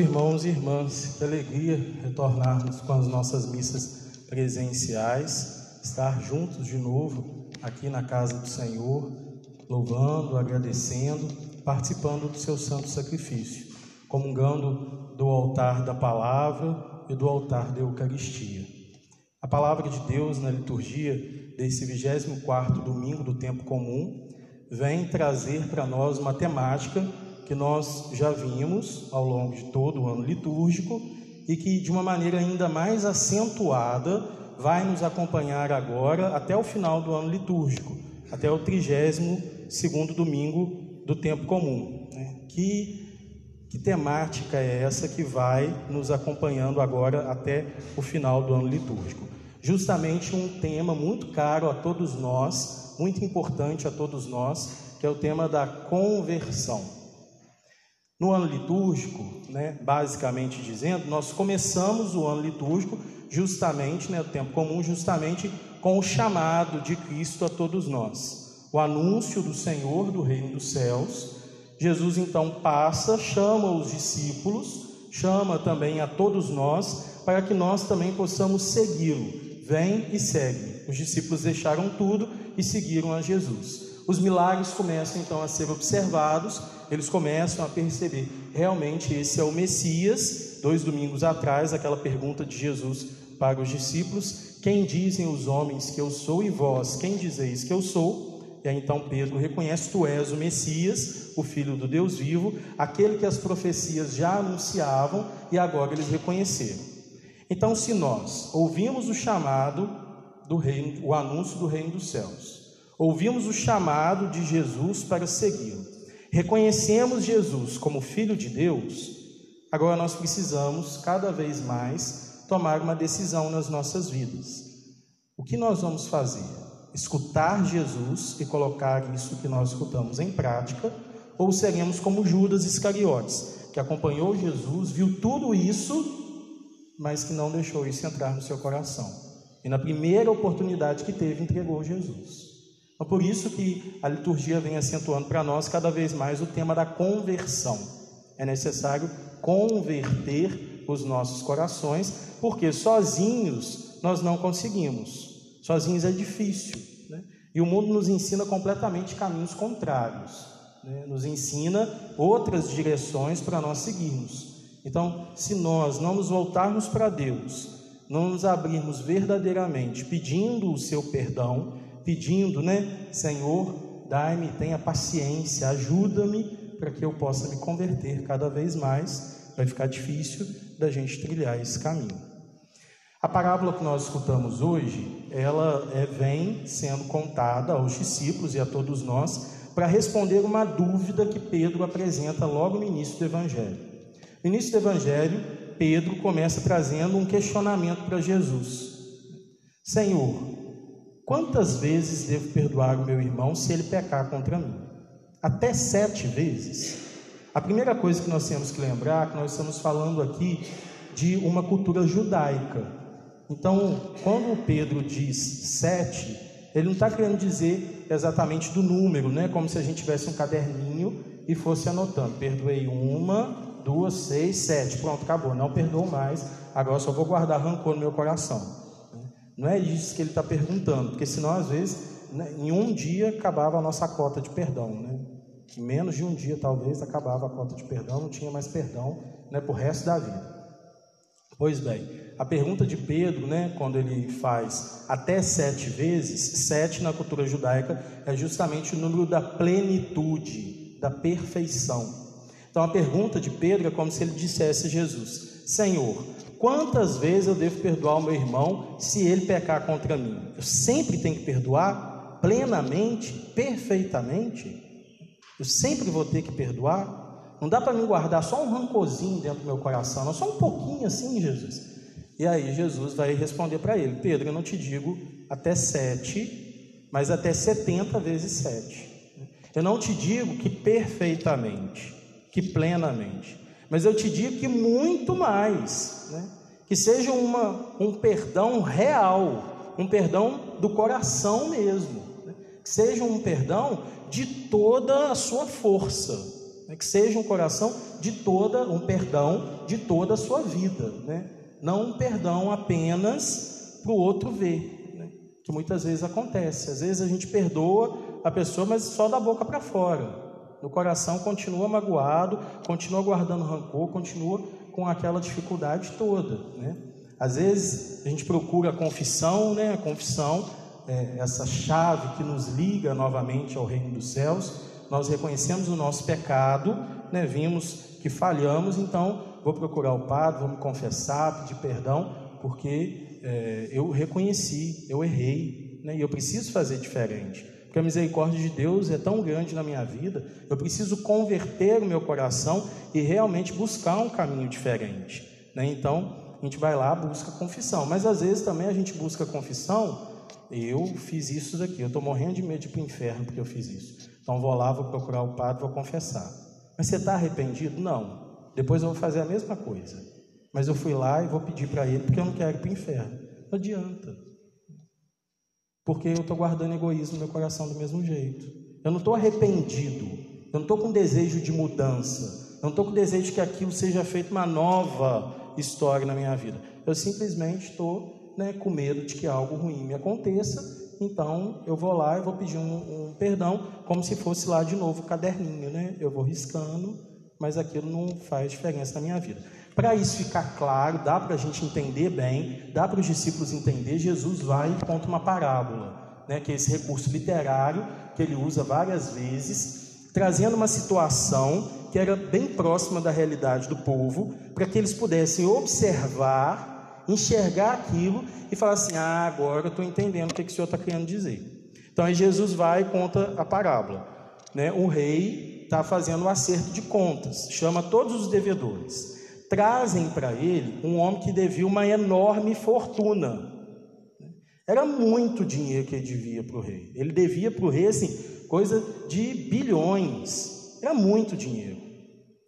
Irmãos e irmãs, que alegria retornarmos com as nossas missas presenciais, estar juntos de novo aqui na casa do Senhor, louvando, agradecendo, participando do seu santo sacrifício, comungando do altar da palavra e do altar da Eucaristia. A palavra de Deus na liturgia desse 24º domingo do tempo comum vem trazer para nós uma temática que nós já vimos ao longo de todo o ano litúrgico e que de uma maneira ainda mais acentuada vai nos acompanhar agora até o final do ano litúrgico, até o 32 domingo do tempo comum. Né? Que, que temática é essa que vai nos acompanhando agora até o final do ano litúrgico? Justamente um tema muito caro a todos nós, muito importante a todos nós, que é o tema da conversão. No ano litúrgico, né, basicamente dizendo, nós começamos o ano litúrgico justamente, né, o tempo comum, justamente com o chamado de Cristo a todos nós, o anúncio do Senhor do reino dos céus. Jesus então passa, chama os discípulos, chama também a todos nós, para que nós também possamos segui-lo. Vem e segue. Os discípulos deixaram tudo e seguiram a Jesus. Os milagres começam então a ser observados, eles começam a perceber, realmente esse é o Messias. Dois domingos atrás, aquela pergunta de Jesus para os discípulos: Quem dizem os homens que eu sou e vós, quem dizeis que eu sou? E aí então Pedro reconhece: Tu és o Messias, o Filho do Deus vivo, aquele que as profecias já anunciavam e agora eles reconheceram. Então, se nós ouvimos o chamado do reino, o anúncio do reino dos céus, Ouvimos o chamado de Jesus para segui-lo. Reconhecemos Jesus como Filho de Deus. Agora nós precisamos, cada vez mais, tomar uma decisão nas nossas vidas. O que nós vamos fazer? Escutar Jesus e colocar isso que nós escutamos em prática? Ou seremos como Judas Iscariotes, que acompanhou Jesus, viu tudo isso, mas que não deixou isso entrar no seu coração? E na primeira oportunidade que teve, entregou Jesus. É por isso que a liturgia vem acentuando para nós cada vez mais o tema da conversão. É necessário converter os nossos corações, porque sozinhos nós não conseguimos. Sozinhos é difícil. Né? E o mundo nos ensina completamente caminhos contrários. Né? Nos ensina outras direções para nós seguirmos. Então, se nós não nos voltarmos para Deus, não nos abrirmos verdadeiramente pedindo o seu perdão, pedindo, né? Senhor, dai-me, tenha paciência, ajuda-me para que eu possa me converter cada vez mais. Vai ficar difícil da gente trilhar esse caminho. A parábola que nós escutamos hoje, ela é, vem sendo contada aos discípulos e a todos nós para responder uma dúvida que Pedro apresenta logo no início do Evangelho. No início do Evangelho, Pedro começa trazendo um questionamento para Jesus: Senhor, Quantas vezes devo perdoar o meu irmão se ele pecar contra mim? Até sete vezes. A primeira coisa que nós temos que lembrar é que nós estamos falando aqui de uma cultura judaica. Então, quando Pedro diz sete, ele não está querendo dizer exatamente do número, né? Como se a gente tivesse um caderninho e fosse anotando. Perdoei uma, duas, seis, sete. Pronto, acabou. Não perdoo mais. Agora só vou guardar rancor no meu coração. Não é isso que ele está perguntando, porque senão, às vezes, né, em um dia acabava a nossa cota de perdão. Né? Em menos de um dia, talvez, acabava a cota de perdão, não tinha mais perdão né, para o resto da vida. Pois bem, a pergunta de Pedro, né, quando ele faz até sete vezes, sete na cultura judaica é justamente o número da plenitude, da perfeição. Então a pergunta de Pedro é como se ele dissesse a Jesus: Senhor, Quantas vezes eu devo perdoar o meu irmão se ele pecar contra mim? Eu sempre tenho que perdoar plenamente, perfeitamente? Eu sempre vou ter que perdoar? Não dá para me guardar só um rancorzinho dentro do meu coração, não, só um pouquinho assim, Jesus. E aí Jesus vai responder para ele: Pedro, eu não te digo até sete, mas até setenta vezes sete. Eu não te digo que perfeitamente, que plenamente, mas eu te digo que muito mais, né? que seja uma, um perdão real, um perdão do coração mesmo, né? que seja um perdão de toda a sua força, né? que seja um coração de toda, um perdão de toda a sua vida, né? não um perdão apenas para o outro ver, né? que muitas vezes acontece. Às vezes a gente perdoa a pessoa, mas só da boca para fora. No coração continua magoado, continua guardando rancor, continua com aquela dificuldade toda, né? Às vezes a gente procura a confissão, né? A confissão é essa chave que nos liga novamente ao reino dos céus. Nós reconhecemos o nosso pecado, né? Vimos que falhamos, então vou procurar o padre, vou me confessar, pedir perdão, porque é, eu reconheci, eu errei, né? E eu preciso fazer diferente porque a misericórdia de Deus é tão grande na minha vida, eu preciso converter o meu coração e realmente buscar um caminho diferente. Né? Então, a gente vai lá, busca confissão, mas às vezes também a gente busca confissão. Eu fiz isso daqui, eu estou morrendo de medo de ir para o inferno porque eu fiz isso. Então, vou lá, vou procurar o padre, vou confessar. Mas você está arrependido? Não. Depois eu vou fazer a mesma coisa. Mas eu fui lá e vou pedir para ele porque eu não quero ir para o inferno. Não adianta porque eu estou guardando egoísmo no meu coração do mesmo jeito. Eu não estou arrependido, eu não estou com desejo de mudança, eu não estou com desejo que aquilo seja feito uma nova história na minha vida. Eu simplesmente estou né, com medo de que algo ruim me aconteça, então eu vou lá e vou pedir um, um perdão, como se fosse lá de novo o caderninho, né? Eu vou riscando, mas aquilo não faz diferença na minha vida. Para isso ficar claro, dá para a gente entender bem, dá para os discípulos entender, Jesus vai e conta uma parábola, né, que é esse recurso literário que ele usa várias vezes, trazendo uma situação que era bem próxima da realidade do povo, para que eles pudessem observar, enxergar aquilo e falar assim: ah, agora eu estou entendendo o que, que o Senhor está querendo dizer. Então aí Jesus vai e conta a parábola. Né? O rei está fazendo o um acerto de contas, chama todos os devedores trazem para ele um homem que devia uma enorme fortuna. Era muito dinheiro que ele devia para o rei. Ele devia para o rei, assim, coisa de bilhões. Era muito dinheiro.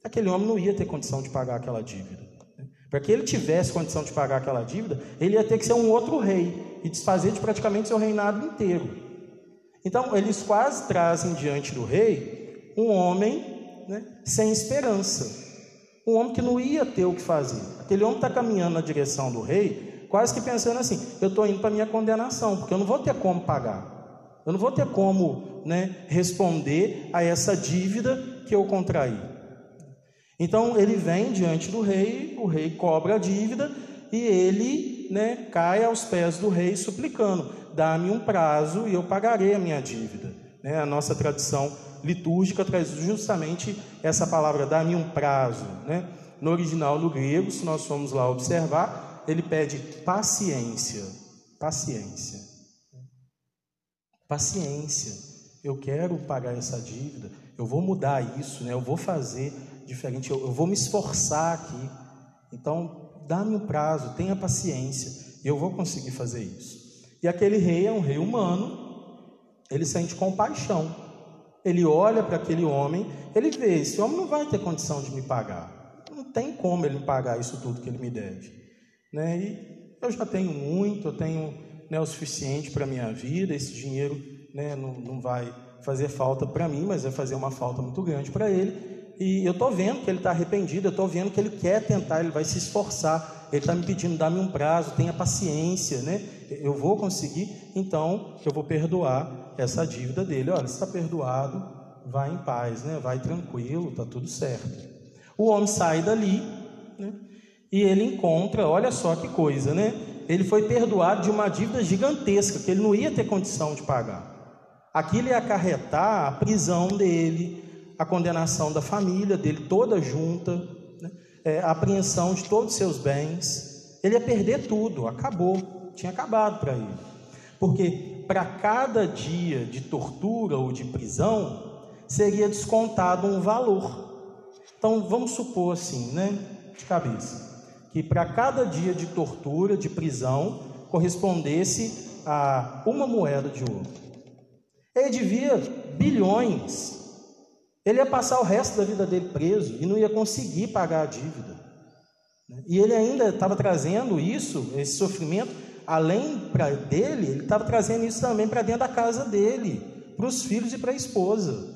Aquele homem não ia ter condição de pagar aquela dívida. Para que ele tivesse condição de pagar aquela dívida, ele ia ter que ser um outro rei e desfazer de praticamente seu reinado inteiro. Então, eles quase trazem diante do rei um homem né, sem esperança um homem que não ia ter o que fazer. Aquele homem está caminhando na direção do rei, quase que pensando assim: eu estou indo para minha condenação, porque eu não vou ter como pagar, eu não vou ter como né, responder a essa dívida que eu contraí. Então ele vem diante do rei, o rei cobra a dívida e ele né, cai aos pés do rei suplicando: dá-me um prazo e eu pagarei a minha dívida. Né, a nossa tradição litúrgica traz justamente essa palavra, dá-me um prazo. Né? No original, no grego, se nós formos lá observar, ele pede paciência. Paciência. Paciência. Eu quero pagar essa dívida, eu vou mudar isso, né? eu vou fazer diferente, eu, eu vou me esforçar aqui. Então, dá-me um prazo, tenha paciência, eu vou conseguir fazer isso. E aquele rei é um rei humano, ele sente compaixão. Ele olha para aquele homem, ele vê: esse homem não vai ter condição de me pagar. Não tem como ele pagar isso tudo que ele me deve. Né? E eu já tenho muito, eu tenho né, o suficiente para a minha vida, esse dinheiro né, não, não vai fazer falta para mim, mas vai fazer uma falta muito grande para ele. E eu estou vendo que ele está arrependido, eu estou vendo que ele quer tentar, ele vai se esforçar. Ele está me pedindo, dá-me um prazo, tenha paciência, né? Eu vou conseguir, então eu vou perdoar essa dívida dele. Olha, está perdoado, vai em paz, né? vai tranquilo, está tudo certo. O homem sai dali né? e ele encontra, olha só que coisa, né? Ele foi perdoado de uma dívida gigantesca que ele não ia ter condição de pagar. Aquilo ia acarretar a prisão dele, a condenação da família dele toda junta, né? é, a apreensão de todos os seus bens. Ele ia perder tudo, acabou, tinha acabado para ele. Porque para cada dia de tortura ou de prisão, seria descontado um valor. Então, vamos supor assim, né, de cabeça, que para cada dia de tortura, de prisão, correspondesse a uma moeda de ouro. Ele devia bilhões. Ele ia passar o resto da vida dele preso e não ia conseguir pagar a dívida. E ele ainda estava trazendo isso, esse sofrimento, além pra dele, ele estava trazendo isso também para dentro da casa dele, para os filhos e para a esposa.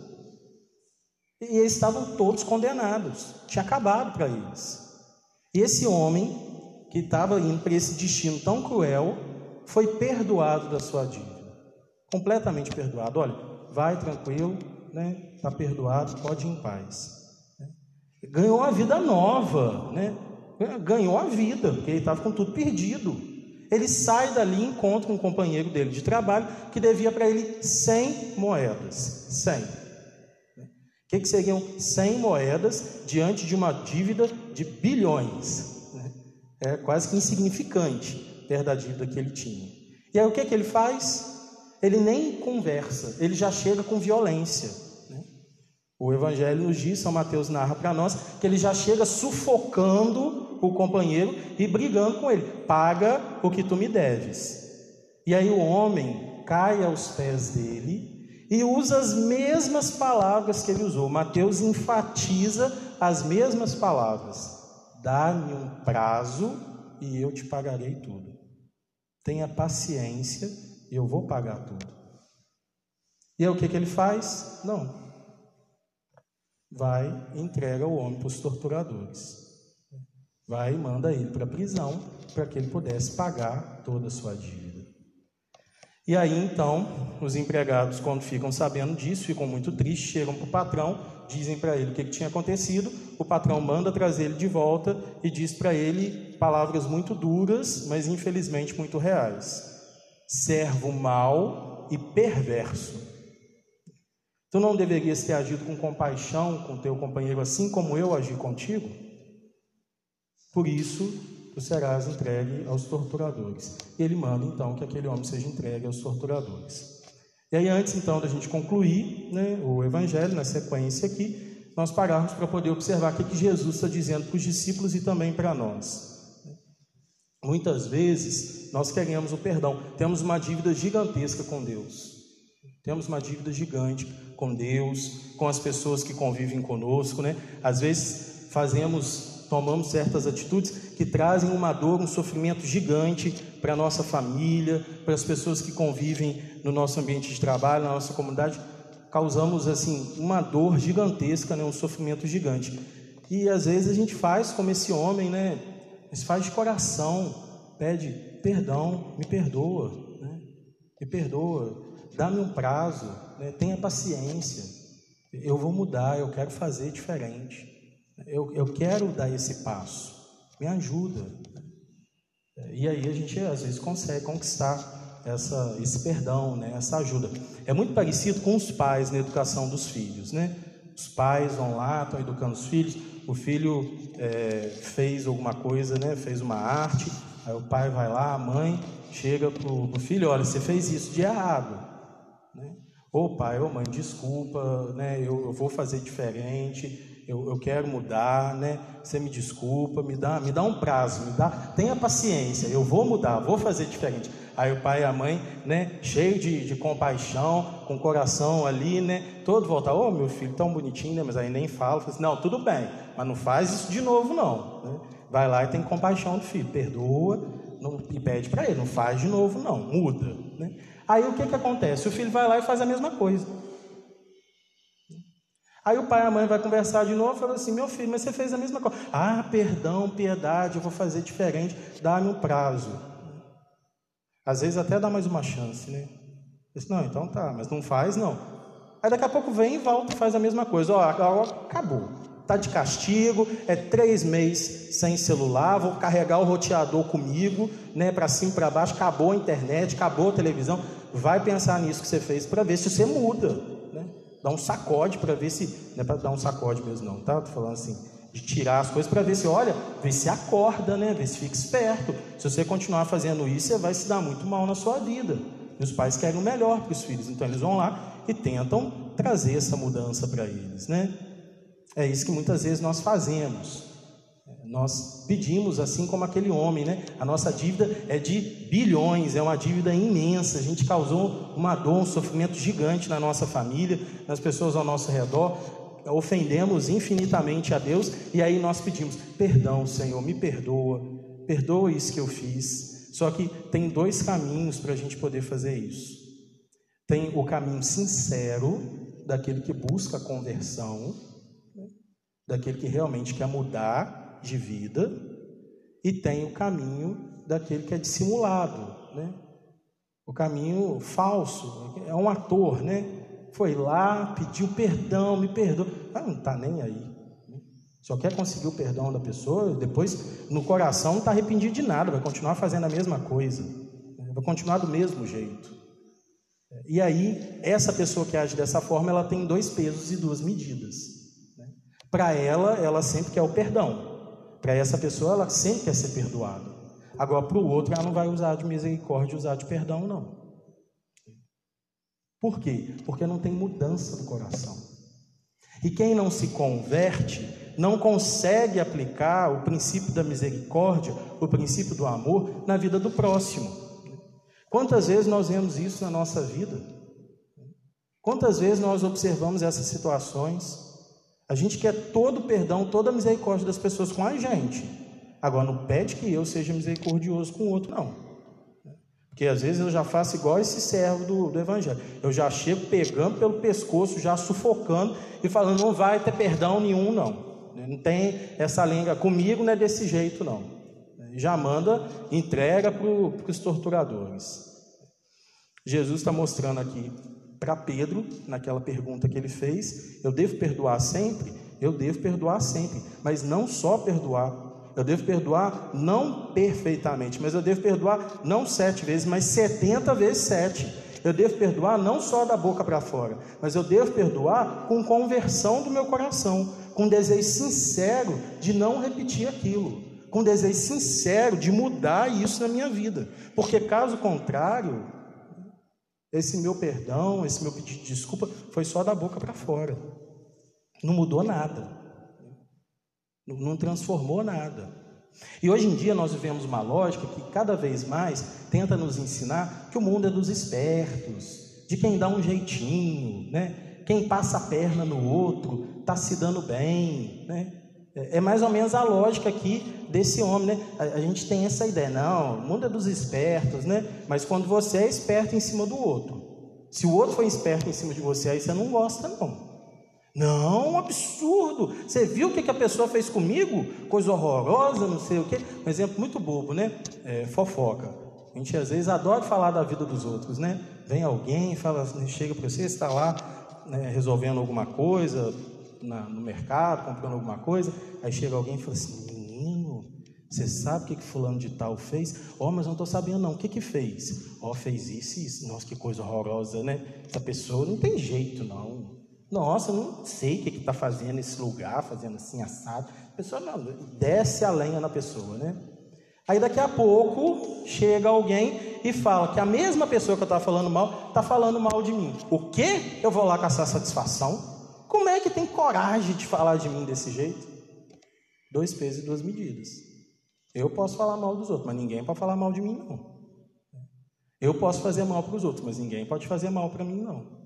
E eles estavam todos condenados, tinha acabado para eles. E esse homem, que estava indo para esse destino tão cruel, foi perdoado da sua dívida. Completamente perdoado. Olha, vai tranquilo, né? Está perdoado, pode ir em paz. Ganhou uma vida nova, né? Ganhou a vida, porque ele estava com tudo perdido. Ele sai dali e encontra um companheiro dele de trabalho que devia para ele 100 moedas. 100. O que, que seriam 100 moedas diante de uma dívida de bilhões? É quase que insignificante perto da dívida que ele tinha. E aí o que, que ele faz? Ele nem conversa, ele já chega com violência. O Evangelho nos diz, São Mateus narra para nós, que ele já chega sufocando o companheiro e brigando com ele: paga o que tu me deves. E aí o homem cai aos pés dele e usa as mesmas palavras que ele usou. Mateus enfatiza as mesmas palavras: dá-me um prazo e eu te pagarei tudo. Tenha paciência e eu vou pagar tudo. E aí o que, que ele faz? Não. Vai e entrega o homem para os torturadores. Vai e manda ele para a prisão para que ele pudesse pagar toda a sua dívida. E aí então, os empregados, quando ficam sabendo disso, ficam muito tristes, chegam para o patrão, dizem para ele o que, que tinha acontecido. O patrão manda trazer ele de volta e diz para ele palavras muito duras, mas infelizmente muito reais servo mau e perverso. Tu não deverias ter agido com compaixão com teu companheiro assim como eu agi contigo? Por isso, tu serás entregue aos torturadores. E ele manda então que aquele homem seja entregue aos torturadores. E aí, antes então da gente concluir né, o evangelho, na sequência aqui, nós pararmos para poder observar o que Jesus está dizendo para os discípulos e também para nós. Muitas vezes nós queremos o perdão, temos uma dívida gigantesca com Deus. Temos uma dívida gigante com Deus, com as pessoas que convivem conosco, né? Às vezes fazemos, tomamos certas atitudes que trazem uma dor, um sofrimento gigante para a nossa família, para as pessoas que convivem no nosso ambiente de trabalho, na nossa comunidade. Causamos assim uma dor gigantesca, né? um sofrimento gigante. E às vezes a gente faz como esse homem, né? mas faz de coração, pede perdão, me perdoa? Me perdoa, dá-me um prazo, né? tenha paciência, eu vou mudar, eu quero fazer diferente, eu, eu quero dar esse passo, me ajuda. E aí a gente às vezes consegue conquistar essa, esse perdão, né? essa ajuda. É muito parecido com os pais na educação dos filhos, né? Os pais vão lá, estão educando os filhos, o filho é, fez alguma coisa, né? fez uma arte, aí o pai vai lá, a mãe chega para o filho, olha, você fez isso de errado. Né? Ô pai, ô mãe, desculpa, né? eu, eu vou fazer diferente, eu, eu, quero mudar, né? Você me desculpa, me dá, me dá um prazo, me dá, tenha paciência, eu vou mudar, vou fazer diferente. Aí o pai e a mãe, né, cheio de, de compaixão, com o coração ali, né, todo volta, ô oh, meu filho, tão bonitinho, né, mas aí nem fala, fala assim, não, tudo bem, mas não faz isso de novo não. Né? Vai lá e tem compaixão do filho, perdoa não, e pede para ele, não faz de novo não, muda. Né? Aí o que, que acontece? O filho vai lá e faz a mesma coisa. Aí o pai e a mãe vai conversar de novo e fala assim: Meu filho, mas você fez a mesma coisa. Ah, perdão, piedade, eu vou fazer diferente, dá-me um prazo. Às vezes até dá mais uma chance, né? Disse, não, então tá, mas não faz, não. Aí daqui a pouco vem e volta e faz a mesma coisa. Ó, acabou. Tá de castigo, é três meses sem celular, vou carregar o roteador comigo, né, para cima para baixo, acabou a internet, acabou a televisão. Vai pensar nisso que você fez para ver se você muda, né? Dá um sacode para ver se, não é para dar um sacode mesmo não, tá? Tô falando assim, de tirar as coisas para ver se, olha, ver se acorda, né? Ver se fica esperto. Se você continuar fazendo isso, você vai se dar muito mal na sua vida. E os pais querem o melhor para os filhos, então eles vão lá e tentam trazer essa mudança para eles, né? É isso que muitas vezes nós fazemos. Nós pedimos, assim como aquele homem, né? A nossa dívida é de bilhões, é uma dívida imensa. A gente causou uma dor, um sofrimento gigante na nossa família, nas pessoas ao nosso redor ofendemos infinitamente a Deus e aí nós pedimos: perdão, Senhor, me perdoa, perdoa isso que eu fiz. Só que tem dois caminhos para a gente poder fazer isso. Tem o caminho sincero daquele que busca a conversão, daquele que realmente quer mudar de vida, e tem o caminho daquele que é dissimulado, né? O caminho falso, é um ator, né? Foi lá, pediu perdão, me perdoa. Ah, não está nem aí. Só quer conseguir o perdão da pessoa, depois no coração não está arrependido de nada, vai continuar fazendo a mesma coisa, vai continuar do mesmo jeito. E aí, essa pessoa que age dessa forma, ela tem dois pesos e duas medidas. Né? Para ela, ela sempre quer o perdão. Para essa pessoa, ela sempre quer ser perdoada. Agora, para o outro, ela não vai usar de misericórdia, usar de perdão, não. Por quê? Porque não tem mudança do coração. E quem não se converte, não consegue aplicar o princípio da misericórdia, o princípio do amor na vida do próximo. Quantas vezes nós vemos isso na nossa vida? Quantas vezes nós observamos essas situações? A gente quer todo o perdão, toda a misericórdia das pessoas com a gente. Agora, não pede que eu seja misericordioso com o outro, não. Porque às vezes eu já faço igual esse servo do, do Evangelho. Eu já chego pegando pelo pescoço, já sufocando e falando: não vai ter perdão nenhum, não. Não tem essa língua comigo, não é desse jeito, não. Já manda, entrega para os torturadores. Jesus está mostrando aqui para Pedro, naquela pergunta que ele fez: eu devo perdoar sempre? Eu devo perdoar sempre, mas não só perdoar, eu devo perdoar não perfeitamente, mas eu devo perdoar não sete vezes, mas setenta vezes sete. Eu devo perdoar não só da boca para fora, mas eu devo perdoar com conversão do meu coração, com desejo sincero de não repetir aquilo, com desejo sincero de mudar isso na minha vida, porque caso contrário, esse meu perdão, esse meu pedido de desculpa foi só da boca para fora, não mudou nada. Não transformou nada. E hoje em dia nós vivemos uma lógica que cada vez mais tenta nos ensinar que o mundo é dos espertos, de quem dá um jeitinho, né? Quem passa a perna no outro está se dando bem, né? É, é mais ou menos a lógica aqui desse homem, né? A, gente tem essa ideia, não, o mundo é dos espertos, né? Mas quando você é esperto em cima do outro, se o outro for esperto em cima de você, aí você não gosta, não. Não, um absurdo. Você viu o que, a pessoa fez comigo? Coisa horrorosa, não sei o quê. Um exemplo muito bobo, né? É, fofoca. A gente às vezes adora falar da vida dos outros, né? Vem alguém, fala, chega para você, está lá né, resolvendo alguma coisa na, no mercado, comprando alguma coisa. Aí chega alguém e fala assim: Menino, você sabe o que, que fulano de tal fez? Ó, oh, mas não estou sabendo não. O que que fez? Ó, oh, fez isso e isso. Nossa, que coisa horrorosa, né? Essa pessoa não tem jeito, não. Nossa, eu não sei o que está fazendo nesse lugar, fazendo assim, assado. A pessoa não, desce a lenha na pessoa, né? Aí daqui a pouco chega alguém e fala que a mesma pessoa que eu estava falando mal está falando mal de mim. O quê? Eu vou lá caçar satisfação? Como é que tem coragem de falar de mim desse jeito? Dois pesos e duas medidas. Eu posso falar mal dos outros, mas ninguém pode falar mal de mim, não. Eu posso fazer mal para os outros, mas ninguém pode fazer mal para mim, não.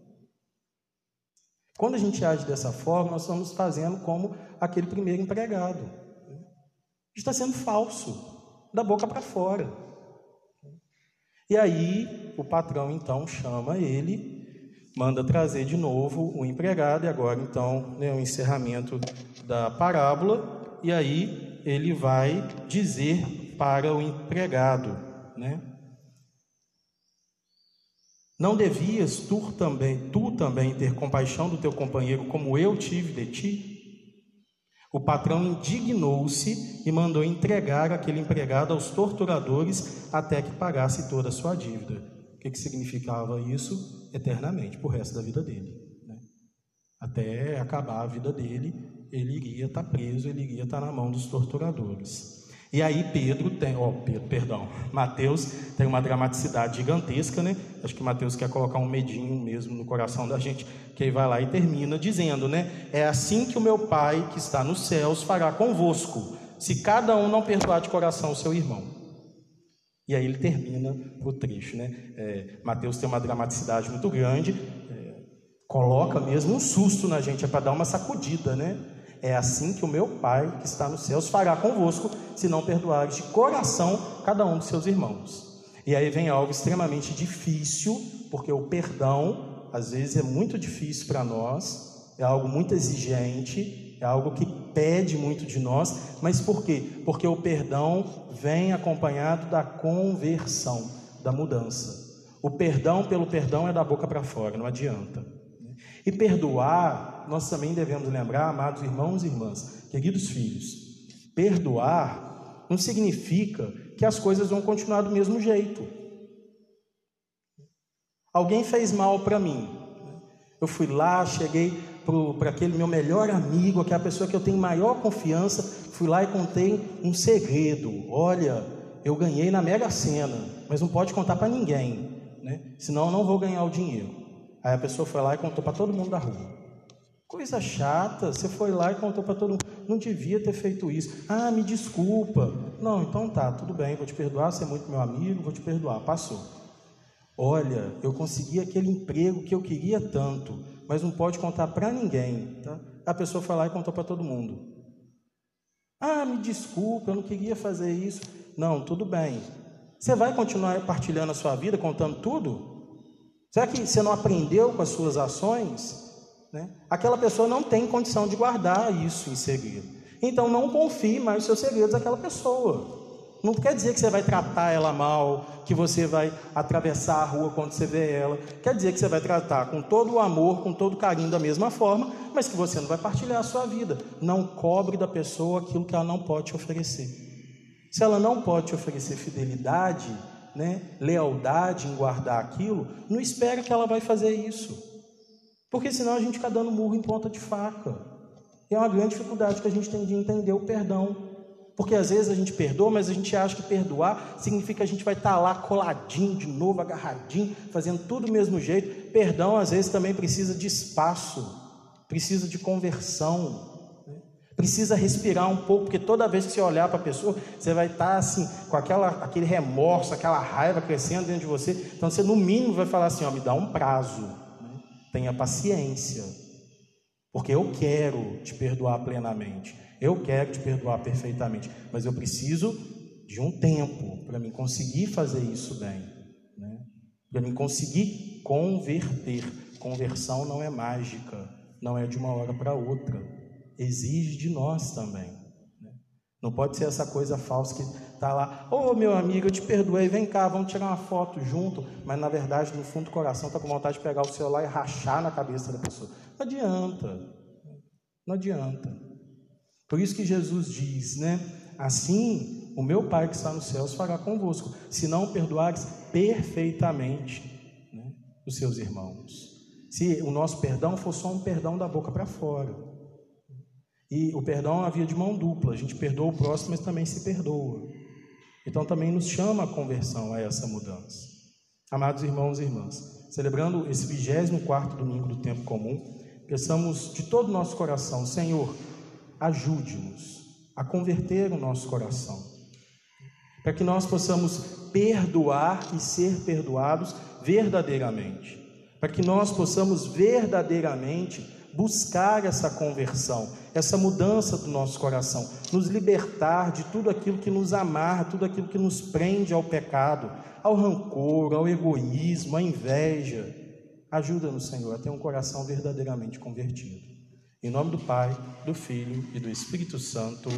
Quando a gente age dessa forma, nós estamos fazendo como aquele primeiro empregado. Está sendo falso, da boca para fora. E aí, o patrão então chama ele, manda trazer de novo o empregado, e agora então né, o encerramento da parábola, e aí ele vai dizer para o empregado, né? Não devias tu também, tu também ter compaixão do teu companheiro como eu tive de ti? O patrão indignou-se e mandou entregar aquele empregado aos torturadores até que pagasse toda a sua dívida. O que, que significava isso? Eternamente, o resto da vida dele. Né? Até acabar a vida dele, ele iria estar preso, ele iria estar na mão dos torturadores. E aí Pedro tem, ó, Pedro, perdão, Mateus tem uma dramaticidade gigantesca, né? Acho que Mateus quer colocar um medinho mesmo no coração da gente, que aí vai lá e termina dizendo, né? É assim que o meu Pai que está nos céus fará convosco, se cada um não perdoar de coração o seu irmão. E aí ele termina o trecho, né? É, Mateus tem uma dramaticidade muito grande, é, coloca mesmo um susto na gente, é para dar uma sacudida, né? É assim que o meu Pai, que está nos céus, fará convosco, se não perdoares de coração cada um dos seus irmãos. E aí vem algo extremamente difícil, porque o perdão, às vezes, é muito difícil para nós, é algo muito exigente, é algo que pede muito de nós, mas por quê? Porque o perdão vem acompanhado da conversão, da mudança. O perdão pelo perdão é da boca para fora, não adianta. E perdoar, nós também devemos lembrar, amados irmãos e irmãs, queridos filhos, perdoar não significa que as coisas vão continuar do mesmo jeito. Alguém fez mal para mim. Eu fui lá, cheguei para aquele meu melhor amigo, aquela pessoa que eu tenho maior confiança, fui lá e contei um segredo. Olha, eu ganhei na Mega Sena, mas não pode contar para ninguém, né? senão eu não vou ganhar o dinheiro. Aí a pessoa foi lá e contou para todo mundo da rua. Coisa chata, você foi lá e contou para todo mundo. Não devia ter feito isso. Ah, me desculpa. Não, então tá, tudo bem, vou te perdoar, você é muito meu amigo, vou te perdoar. Passou. Olha, eu consegui aquele emprego que eu queria tanto mas não pode contar para ninguém. Tá? A pessoa foi lá e contou para todo mundo. Ah, me desculpa, eu não queria fazer isso. Não, tudo bem. Você vai continuar partilhando a sua vida, contando tudo? Será que você não aprendeu com as suas ações? Né? Aquela pessoa não tem condição de guardar isso em segredo. Então não confie mais os seus segredos àquela pessoa. Não quer dizer que você vai tratar ela mal, que você vai atravessar a rua quando você vê ela. Quer dizer que você vai tratar com todo o amor, com todo o carinho da mesma forma, mas que você não vai partilhar a sua vida. Não cobre da pessoa aquilo que ela não pode te oferecer. Se ela não pode te oferecer fidelidade, né, lealdade em guardar aquilo, não espera que ela vai fazer isso. Porque senão a gente fica dando murro em ponta de faca. E é uma grande dificuldade que a gente tem de entender o perdão. Porque às vezes a gente perdoa, mas a gente acha que perdoar significa que a gente vai estar lá coladinho de novo, agarradinho, fazendo tudo do mesmo jeito. Perdão às vezes também precisa de espaço, precisa de conversão, né? precisa respirar um pouco, porque toda vez que você olhar para a pessoa, você vai estar assim, com aquela, aquele remorso, aquela raiva crescendo dentro de você. Então você, no mínimo, vai falar assim: ó, me dá um prazo? Tenha paciência, porque eu quero te perdoar plenamente. Eu quero te perdoar perfeitamente, mas eu preciso de um tempo para me conseguir fazer isso bem, né? para me conseguir converter. Conversão não é mágica, não é de uma hora para outra, exige de nós também. Não pode ser essa coisa falsa que está lá, ô oh, meu amigo, eu te perdoei, vem cá, vamos tirar uma foto junto, mas na verdade, no fundo do coração, está com vontade de pegar o celular e rachar na cabeça da pessoa. Não adianta, não adianta. Por isso que Jesus diz, né? Assim, o meu Pai que está nos céus fará convosco, se não perdoares perfeitamente né, os seus irmãos. Se o nosso perdão for só um perdão da boca para fora. E o perdão havia de mão dupla, a gente perdoa o próximo, mas também se perdoa. Então também nos chama a conversão a essa mudança. Amados irmãos e irmãs, celebrando esse 24 domingo do tempo comum, pensamos de todo o nosso coração, Senhor, ajude-nos a converter o nosso coração, para que nós possamos perdoar e ser perdoados verdadeiramente, para que nós possamos verdadeiramente buscar essa conversão, essa mudança do nosso coração, nos libertar de tudo aquilo que nos amarra, tudo aquilo que nos prende ao pecado, ao rancor, ao egoísmo, à inveja. Ajuda-nos, Senhor, a ter um coração verdadeiramente convertido. Em nome do Pai, do Filho e do Espírito Santo.